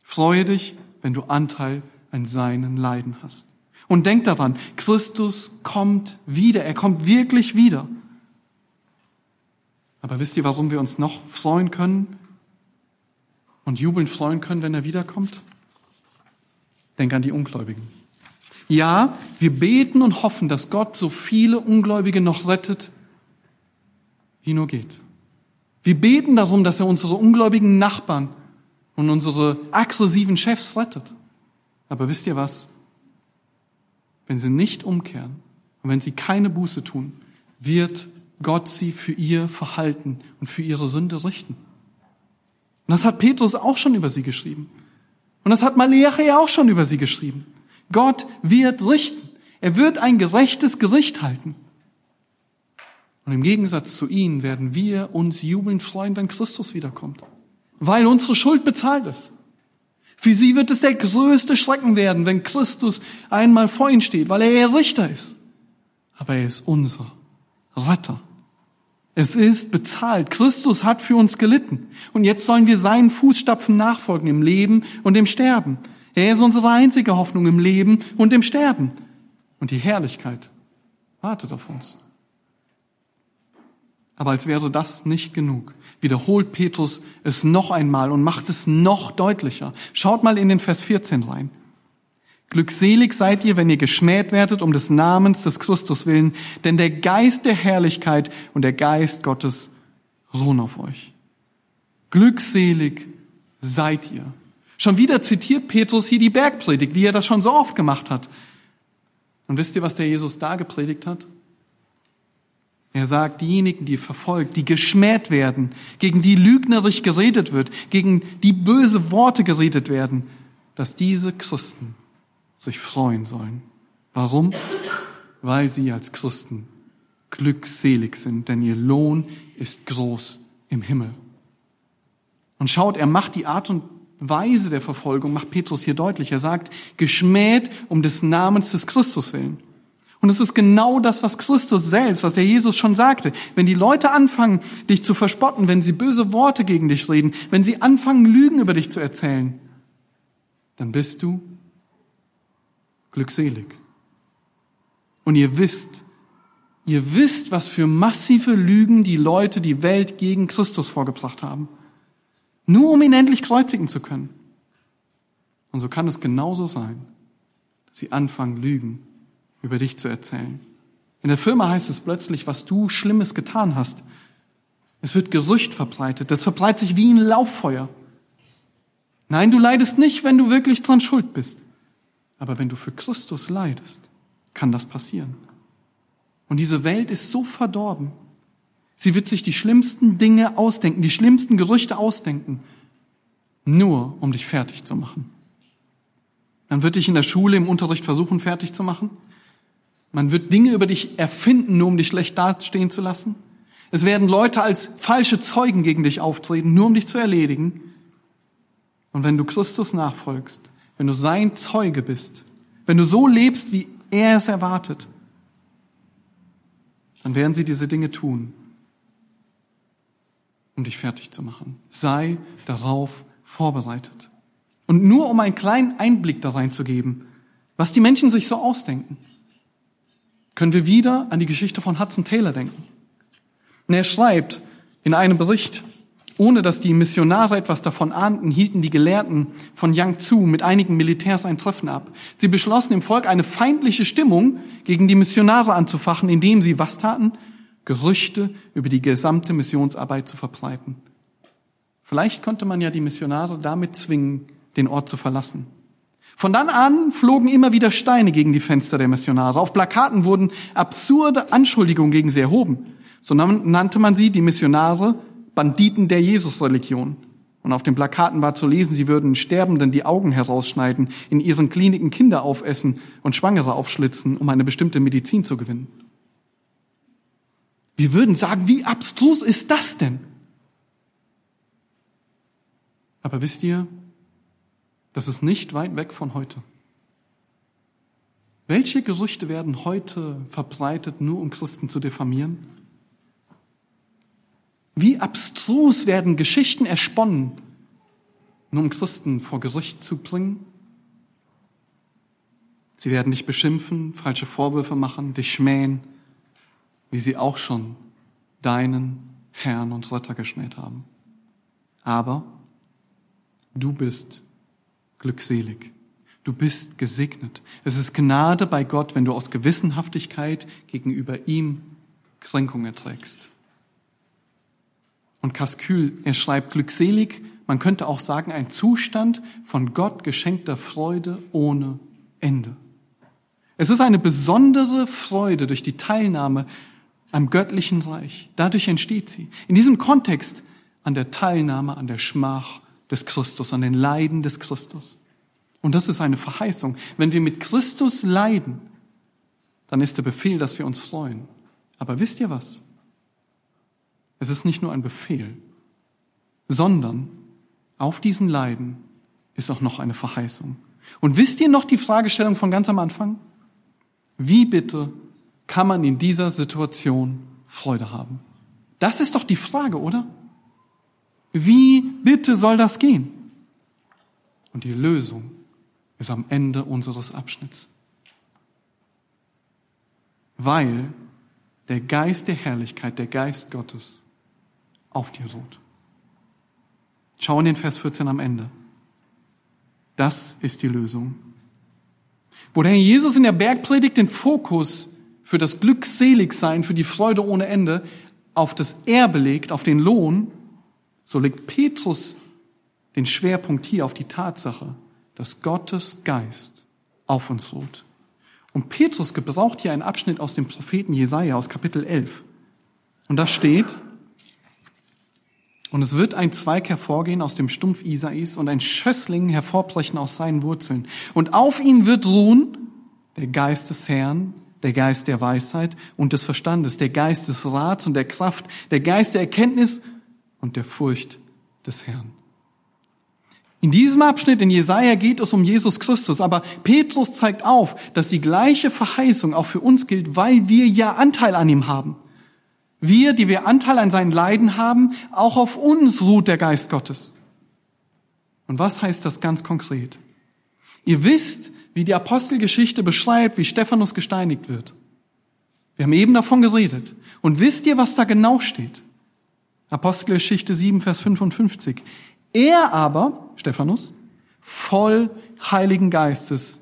Freue dich, wenn du Anteil an seinen Leiden hast. Und denk daran, Christus kommt wieder. Er kommt wirklich wieder. Aber wisst ihr, warum wir uns noch freuen können und jubelnd freuen können, wenn er wiederkommt? Denk an die Ungläubigen. Ja, wir beten und hoffen, dass Gott so viele Ungläubige noch rettet, wie nur geht. Wir beten darum, dass er unsere ungläubigen Nachbarn und unsere aggressiven Chefs rettet. Aber wisst ihr was? Wenn sie nicht umkehren und wenn sie keine Buße tun, wird Gott sie für ihr Verhalten und für ihre Sünde richten. Und das hat Petrus auch schon über sie geschrieben. Und das hat Malachi auch schon über sie geschrieben. Gott wird richten. Er wird ein gerechtes Gericht halten. Und im Gegensatz zu ihnen werden wir uns jubelnd freuen, wenn Christus wiederkommt. Weil unsere Schuld bezahlt ist. Für sie wird es der größte Schrecken werden, wenn Christus einmal vor ihnen steht, weil er ihr Richter ist. Aber er ist unser Retter. Es ist bezahlt. Christus hat für uns gelitten. Und jetzt sollen wir seinen Fußstapfen nachfolgen im Leben und im Sterben. Er ist unsere einzige Hoffnung im Leben und im Sterben. Und die Herrlichkeit wartet auf uns. Aber als wäre das nicht genug, wiederholt Petrus es noch einmal und macht es noch deutlicher. Schaut mal in den Vers 14 rein. Glückselig seid ihr, wenn ihr geschmäht werdet um des Namens des Christus willen, denn der Geist der Herrlichkeit und der Geist Gottes ruhen auf euch. Glückselig seid ihr. Schon wieder zitiert Petrus hier die Bergpredigt, wie er das schon so oft gemacht hat. Und wisst ihr, was der Jesus da gepredigt hat? Er sagt, diejenigen, die verfolgt, die geschmäht werden, gegen die lügnerisch geredet wird, gegen die böse Worte geredet werden, dass diese Christen sich freuen sollen. Warum? Weil sie als Christen glückselig sind, denn ihr Lohn ist groß im Himmel. Und schaut, er macht die Art und Weise der Verfolgung, macht Petrus hier deutlich. Er sagt, geschmäht um des Namens des Christus willen. Und es ist genau das, was Christus selbst, was der Jesus schon sagte. Wenn die Leute anfangen, dich zu verspotten, wenn sie böse Worte gegen dich reden, wenn sie anfangen, Lügen über dich zu erzählen, dann bist du glückselig. Und ihr wisst, ihr wisst, was für massive Lügen die Leute die Welt gegen Christus vorgebracht haben. Nur um ihn endlich kreuzigen zu können. Und so kann es genauso sein, dass sie anfangen, Lügen über dich zu erzählen. In der Firma heißt es plötzlich, was du Schlimmes getan hast. Es wird Gerücht verbreitet. Das verbreitet sich wie ein Lauffeuer. Nein, du leidest nicht, wenn du wirklich dran schuld bist. Aber wenn du für Christus leidest, kann das passieren. Und diese Welt ist so verdorben. Sie wird sich die schlimmsten Dinge ausdenken, die schlimmsten Gerüchte ausdenken, nur um dich fertig zu machen. Man wird dich in der Schule im Unterricht versuchen, fertig zu machen. Man wird Dinge über dich erfinden, nur um dich schlecht dastehen zu lassen. Es werden Leute als falsche Zeugen gegen dich auftreten, nur um dich zu erledigen. Und wenn du Christus nachfolgst, wenn du sein Zeuge bist, wenn du so lebst, wie er es erwartet, dann werden sie diese Dinge tun, um dich fertig zu machen. Sei darauf vorbereitet. Und nur um einen kleinen Einblick da reinzugeben, was die Menschen sich so ausdenken, können wir wieder an die Geschichte von Hudson Taylor denken. Und er schreibt in einem Bericht, ohne dass die Missionare etwas davon ahnten, hielten die Gelehrten von Yangtze mit einigen Militärs ein Treffen ab. Sie beschlossen im Volk eine feindliche Stimmung gegen die Missionare anzufachen, indem sie was taten? Gerüchte über die gesamte Missionsarbeit zu verbreiten. Vielleicht konnte man ja die Missionare damit zwingen, den Ort zu verlassen. Von dann an flogen immer wieder Steine gegen die Fenster der Missionare. Auf Plakaten wurden absurde Anschuldigungen gegen sie erhoben. So nannte man sie, die Missionare, Banditen der Jesusreligion. Und auf den Plakaten war zu lesen, sie würden Sterbenden die Augen herausschneiden, in ihren Kliniken Kinder aufessen und Schwangere aufschlitzen, um eine bestimmte Medizin zu gewinnen. Wir würden sagen, wie abstrus ist das denn? Aber wisst ihr, das ist nicht weit weg von heute. Welche Gerüchte werden heute verbreitet, nur um Christen zu diffamieren? Wie abstrus werden Geschichten ersponnen, nur um Christen vor Gericht zu bringen? Sie werden dich beschimpfen, falsche Vorwürfe machen, dich schmähen, wie sie auch schon deinen Herrn und Retter geschmäht haben. Aber du bist glückselig. Du bist gesegnet. Es ist Gnade bei Gott, wenn du aus Gewissenhaftigkeit gegenüber ihm Kränkung erträgst. Und Kaskül, er schreibt glückselig, man könnte auch sagen, ein Zustand von Gott geschenkter Freude ohne Ende. Es ist eine besondere Freude durch die Teilnahme am göttlichen Reich. Dadurch entsteht sie. In diesem Kontext an der Teilnahme an der Schmach des Christus, an den Leiden des Christus. Und das ist eine Verheißung. Wenn wir mit Christus leiden, dann ist der Befehl, dass wir uns freuen. Aber wisst ihr was? Es ist nicht nur ein Befehl, sondern auf diesen Leiden ist auch noch eine Verheißung. Und wisst ihr noch die Fragestellung von ganz am Anfang? Wie bitte kann man in dieser Situation Freude haben? Das ist doch die Frage, oder? Wie bitte soll das gehen? Und die Lösung ist am Ende unseres Abschnitts. Weil der Geist der Herrlichkeit, der Geist Gottes auf dir ruht. Schau in den Vers 14 am Ende. Das ist die Lösung. Wo der Herr Jesus in der Bergpredigt den Fokus für das Glückseligsein, für die Freude ohne Ende auf das Erbe legt, auf den Lohn, so legt Petrus den Schwerpunkt hier auf die Tatsache, dass Gottes Geist auf uns ruht. Und Petrus gebraucht hier einen Abschnitt aus dem Propheten Jesaja aus Kapitel 11. Und da steht, und es wird ein Zweig hervorgehen aus dem Stumpf Isais und ein Schössling hervorbrechen aus seinen Wurzeln. Und auf ihn wird ruhen der Geist des Herrn, der Geist der Weisheit und des Verstandes, der Geist des Rats und der Kraft, der Geist der Erkenntnis und der Furcht des Herrn. In diesem Abschnitt in Jesaja geht es um Jesus Christus, aber Petrus zeigt auf, dass die gleiche Verheißung auch für uns gilt, weil wir ja Anteil an ihm haben. Wir, die wir Anteil an seinen Leiden haben, auch auf uns ruht der Geist Gottes. Und was heißt das ganz konkret? Ihr wisst, wie die Apostelgeschichte beschreibt, wie Stephanus gesteinigt wird. Wir haben eben davon geredet. Und wisst ihr, was da genau steht? Apostelgeschichte 7, Vers 55. Er aber, Stephanus, voll Heiligen Geistes,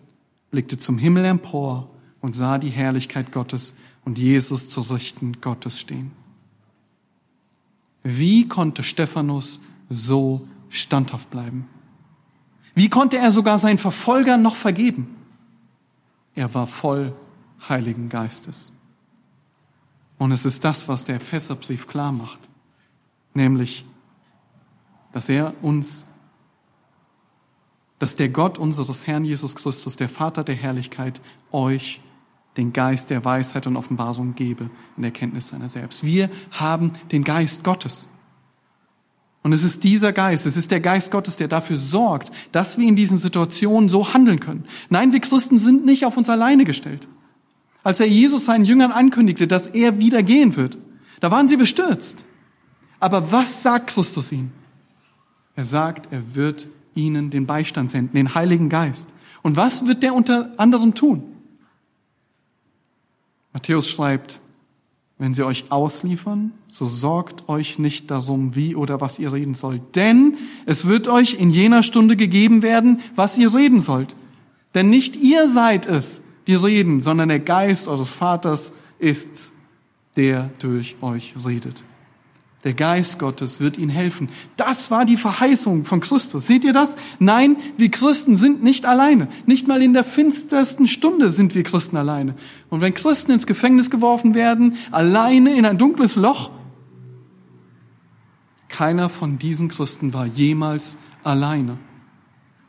blickte zum Himmel empor und sah die Herrlichkeit Gottes und Jesus zu Richten Gottes stehen. Wie konnte Stephanus so standhaft bleiben? Wie konnte er sogar seinen Verfolgern noch vergeben? Er war voll Heiligen Geistes. Und es ist das, was der Epheserbrief klar macht nämlich, dass er uns, dass der Gott unseres Herrn Jesus Christus, der Vater der Herrlichkeit, euch den Geist der Weisheit und Offenbarung gebe in der Kenntnis seiner selbst. Wir haben den Geist Gottes. Und es ist dieser Geist, es ist der Geist Gottes, der dafür sorgt, dass wir in diesen Situationen so handeln können. Nein, wir Christen sind nicht auf uns alleine gestellt. Als er Jesus seinen Jüngern ankündigte, dass er wieder gehen wird, da waren sie bestürzt. Aber was sagt Christus ihnen? Er sagt, er wird ihnen den Beistand senden, den Heiligen Geist. Und was wird der unter anderem tun? Matthäus schreibt, wenn sie euch ausliefern, so sorgt euch nicht darum, wie oder was ihr reden sollt. Denn es wird euch in jener Stunde gegeben werden, was ihr reden sollt. Denn nicht ihr seid es, die reden, sondern der Geist eures Vaters ist's, der durch euch redet. Der Geist Gottes wird ihnen helfen. Das war die Verheißung von Christus. Seht ihr das? Nein, wir Christen sind nicht alleine. Nicht mal in der finstersten Stunde sind wir Christen alleine. Und wenn Christen ins Gefängnis geworfen werden, alleine in ein dunkles Loch, keiner von diesen Christen war jemals alleine.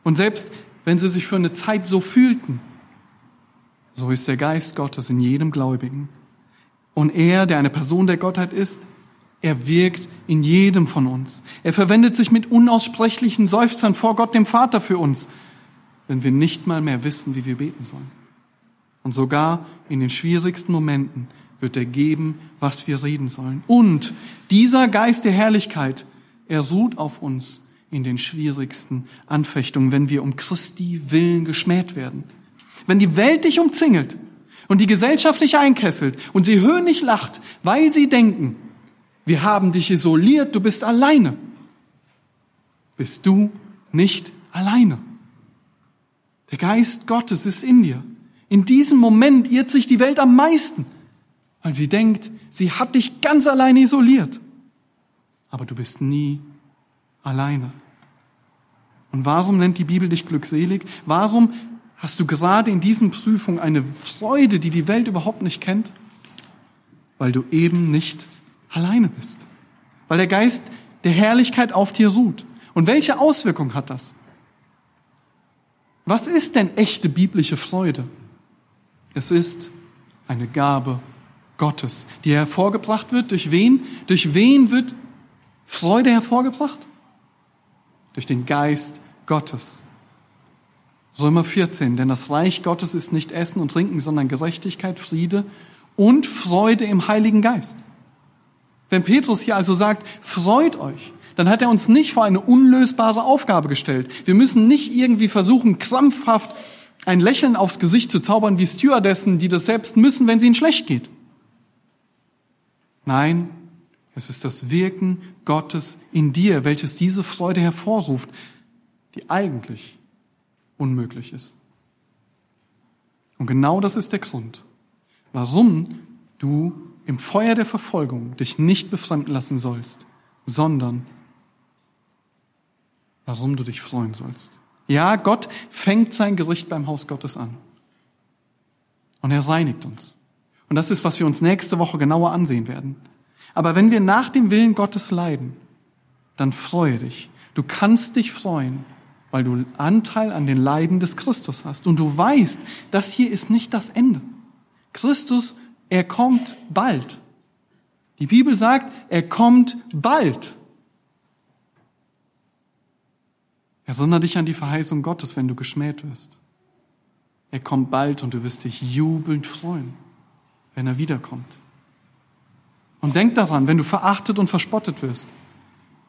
Und selbst wenn sie sich für eine Zeit so fühlten, so ist der Geist Gottes in jedem Gläubigen. Und er, der eine Person der Gottheit ist, er wirkt in jedem von uns. Er verwendet sich mit unaussprechlichen Seufzern vor Gott, dem Vater, für uns, wenn wir nicht mal mehr wissen, wie wir beten sollen. Und sogar in den schwierigsten Momenten wird er geben, was wir reden sollen. Und dieser Geist der Herrlichkeit, er ruht auf uns in den schwierigsten Anfechtungen, wenn wir um Christi Willen geschmäht werden. Wenn die Welt dich umzingelt und die Gesellschaft dich einkesselt und sie höhnisch lacht, weil sie denken, wir haben dich isoliert, du bist alleine. Bist du nicht alleine. Der Geist Gottes ist in dir. In diesem Moment irrt sich die Welt am meisten, weil sie denkt, sie hat dich ganz alleine isoliert. Aber du bist nie alleine. Und warum nennt die Bibel dich glückselig? Warum hast du gerade in diesen Prüfungen eine Freude, die die Welt überhaupt nicht kennt? Weil du eben nicht alleine bist. Weil der Geist der Herrlichkeit auf dir ruht. Und welche Auswirkung hat das? Was ist denn echte biblische Freude? Es ist eine Gabe Gottes, die hervorgebracht wird. Durch wen? Durch wen wird Freude hervorgebracht? Durch den Geist Gottes. Römer 14, denn das Reich Gottes ist nicht Essen und Trinken, sondern Gerechtigkeit, Friede und Freude im Heiligen Geist. Wenn Petrus hier also sagt, freut euch, dann hat er uns nicht vor eine unlösbare Aufgabe gestellt. Wir müssen nicht irgendwie versuchen, krampfhaft ein Lächeln aufs Gesicht zu zaubern wie Stewardessen, die das selbst müssen, wenn es ihnen schlecht geht. Nein, es ist das Wirken Gottes in dir, welches diese Freude hervorruft, die eigentlich unmöglich ist. Und genau das ist der Grund, warum du im Feuer der Verfolgung dich nicht befremden lassen sollst, sondern warum du dich freuen sollst. Ja, Gott fängt sein Gericht beim Haus Gottes an. Und er reinigt uns. Und das ist, was wir uns nächste Woche genauer ansehen werden. Aber wenn wir nach dem Willen Gottes leiden, dann freue dich. Du kannst dich freuen, weil du Anteil an den Leiden des Christus hast. Und du weißt, das hier ist nicht das Ende. Christus er kommt bald. Die Bibel sagt, er kommt bald. Erinnere dich an die Verheißung Gottes, wenn du geschmäht wirst. Er kommt bald und du wirst dich jubelnd freuen, wenn er wiederkommt. Und denk daran, wenn du verachtet und verspottet wirst,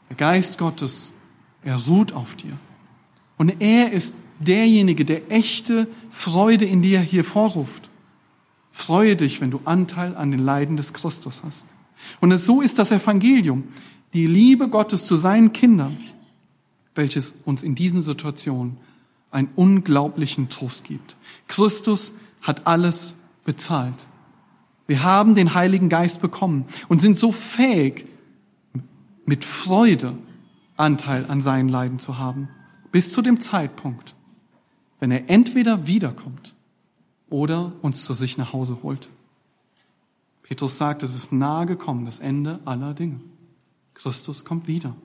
der Geist Gottes, er ruht auf dir. Und er ist derjenige, der echte Freude in dir hier vorruft. Freue dich, wenn du Anteil an den Leiden des Christus hast. Und so ist das Evangelium, die Liebe Gottes zu seinen Kindern, welches uns in diesen Situationen einen unglaublichen Trost gibt. Christus hat alles bezahlt. Wir haben den Heiligen Geist bekommen und sind so fähig, mit Freude Anteil an seinen Leiden zu haben, bis zu dem Zeitpunkt, wenn er entweder wiederkommt oder uns zu sich nach Hause holt. Petrus sagt, es ist nahe gekommen, das Ende aller Dinge. Christus kommt wieder.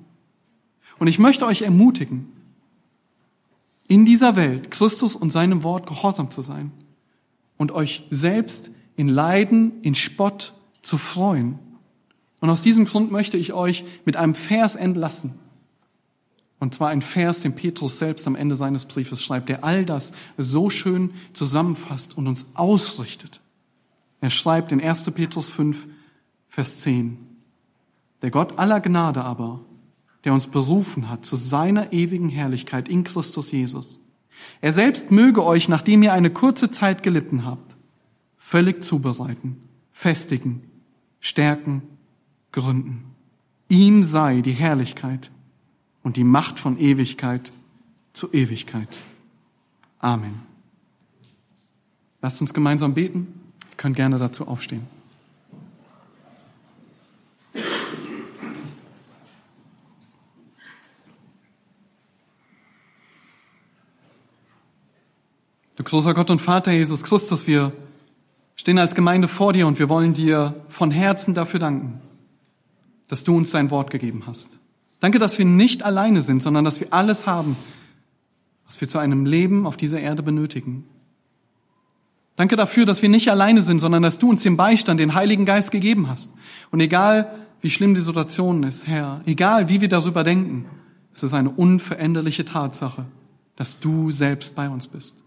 Und ich möchte euch ermutigen, in dieser Welt Christus und seinem Wort gehorsam zu sein und euch selbst in Leiden, in Spott zu freuen. Und aus diesem Grund möchte ich euch mit einem Vers entlassen. Und zwar ein Vers, den Petrus selbst am Ende seines Briefes schreibt, der all das so schön zusammenfasst und uns ausrichtet. Er schreibt in 1. Petrus 5, Vers 10. Der Gott aller Gnade aber, der uns berufen hat zu seiner ewigen Herrlichkeit in Christus Jesus. Er selbst möge euch, nachdem ihr eine kurze Zeit gelitten habt, völlig zubereiten, festigen, stärken, gründen. Ihm sei die Herrlichkeit und die Macht von Ewigkeit zu Ewigkeit. Amen. Lasst uns gemeinsam beten. Ihr könnt gerne dazu aufstehen. Du großer Gott und Vater Jesus Christus, wir stehen als Gemeinde vor dir und wir wollen dir von Herzen dafür danken, dass du uns dein Wort gegeben hast. Danke, dass wir nicht alleine sind, sondern dass wir alles haben, was wir zu einem Leben auf dieser Erde benötigen. Danke dafür, dass wir nicht alleine sind, sondern dass du uns den Beistand, den Heiligen Geist gegeben hast. Und egal, wie schlimm die Situation ist, Herr, egal, wie wir darüber denken, es ist eine unveränderliche Tatsache, dass du selbst bei uns bist.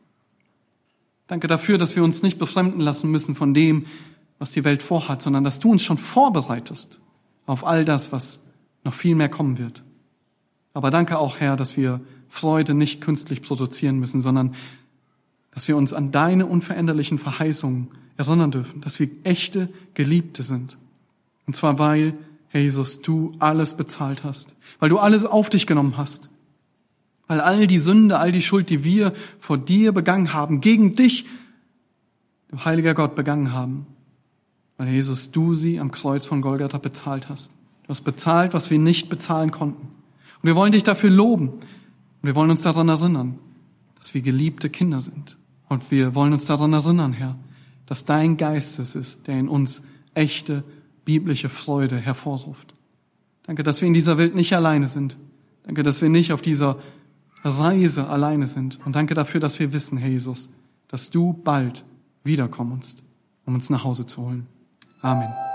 Danke dafür, dass wir uns nicht befremden lassen müssen von dem, was die Welt vorhat, sondern dass du uns schon vorbereitest auf all das, was noch viel mehr kommen wird. Aber danke auch, Herr, dass wir Freude nicht künstlich produzieren müssen, sondern dass wir uns an deine unveränderlichen Verheißungen erinnern dürfen, dass wir echte Geliebte sind. Und zwar, weil, Herr Jesus, du alles bezahlt hast, weil du alles auf dich genommen hast, weil all die Sünde, all die Schuld, die wir vor dir begangen haben, gegen dich, du heiliger Gott, begangen haben, weil Jesus, du sie am Kreuz von Golgatha bezahlt hast. Du hast bezahlt, was wir nicht bezahlen konnten. Und wir wollen dich dafür loben. Und wir wollen uns daran erinnern, dass wir geliebte Kinder sind. Und wir wollen uns daran erinnern, Herr, dass dein Geist es ist, der in uns echte biblische Freude hervorruft. Danke, dass wir in dieser Welt nicht alleine sind. Danke, dass wir nicht auf dieser Reise alleine sind. Und danke dafür, dass wir wissen, Herr Jesus, dass du bald wiederkommst, um uns nach Hause zu holen. Amen.